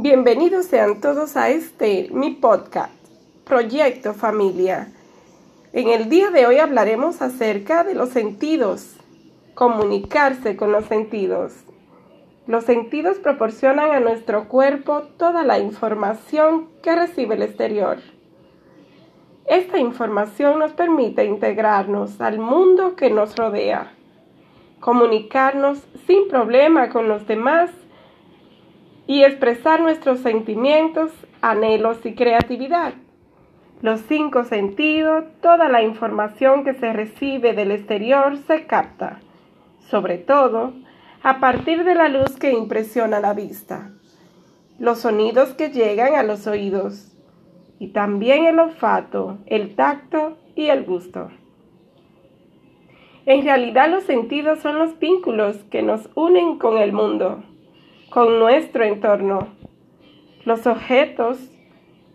Bienvenidos sean todos a este, mi podcast, Proyecto Familia. En el día de hoy hablaremos acerca de los sentidos, comunicarse con los sentidos. Los sentidos proporcionan a nuestro cuerpo toda la información que recibe el exterior. Esta información nos permite integrarnos al mundo que nos rodea, comunicarnos sin problema con los demás y expresar nuestros sentimientos, anhelos y creatividad. Los cinco sentidos, toda la información que se recibe del exterior se capta, sobre todo a partir de la luz que impresiona la vista, los sonidos que llegan a los oídos y también el olfato, el tacto y el gusto. En realidad los sentidos son los vínculos que nos unen con el mundo con nuestro entorno, los objetos,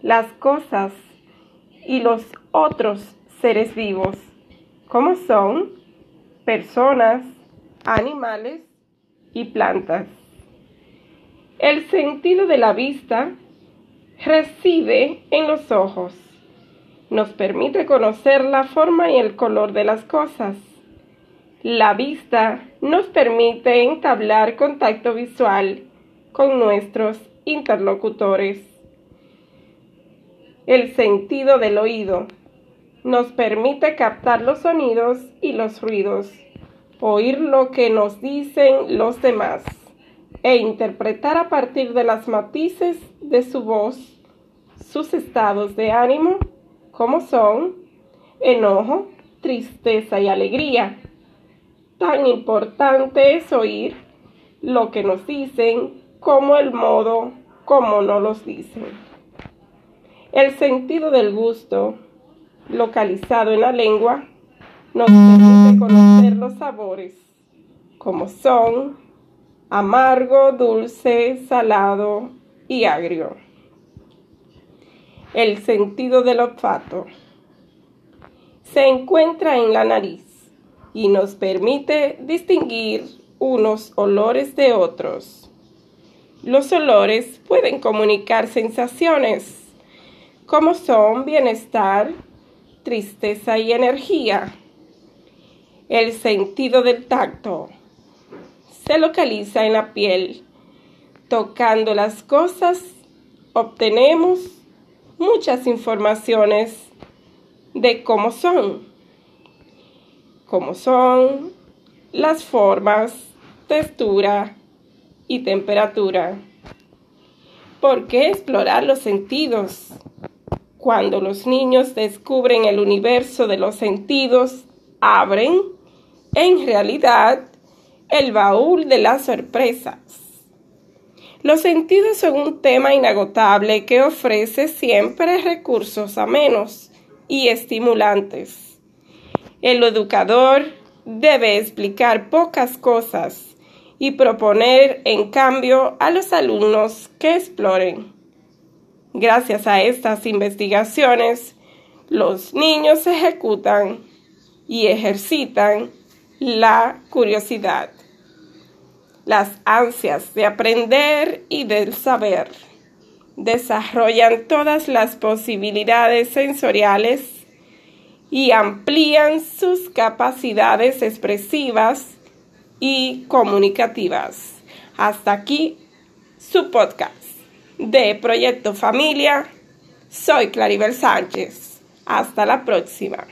las cosas y los otros seres vivos, como son personas, animales y plantas. El sentido de la vista reside en los ojos. Nos permite conocer la forma y el color de las cosas la vista nos permite entablar contacto visual con nuestros interlocutores. El sentido del oído nos permite captar los sonidos y los ruidos, oír lo que nos dicen los demás e interpretar a partir de las matices de su voz sus estados de ánimo, como son enojo, tristeza y alegría tan importante es oír lo que nos dicen como el modo como no los dicen. El sentido del gusto, localizado en la lengua, nos permite conocer los sabores, como son amargo, dulce, salado y agrio. El sentido del olfato se encuentra en la nariz y nos permite distinguir unos olores de otros. Los olores pueden comunicar sensaciones como son bienestar, tristeza y energía. El sentido del tacto se localiza en la piel. Tocando las cosas obtenemos muchas informaciones de cómo son como son las formas, textura y temperatura. ¿Por qué explorar los sentidos? Cuando los niños descubren el universo de los sentidos, abren, en realidad, el baúl de las sorpresas. Los sentidos son un tema inagotable que ofrece siempre recursos amenos y estimulantes. El educador debe explicar pocas cosas y proponer en cambio a los alumnos que exploren. Gracias a estas investigaciones, los niños ejecutan y ejercitan la curiosidad, las ansias de aprender y del saber. Desarrollan todas las posibilidades sensoriales y amplían sus capacidades expresivas y comunicativas. Hasta aquí su podcast de Proyecto Familia. Soy Claribel Sánchez. Hasta la próxima.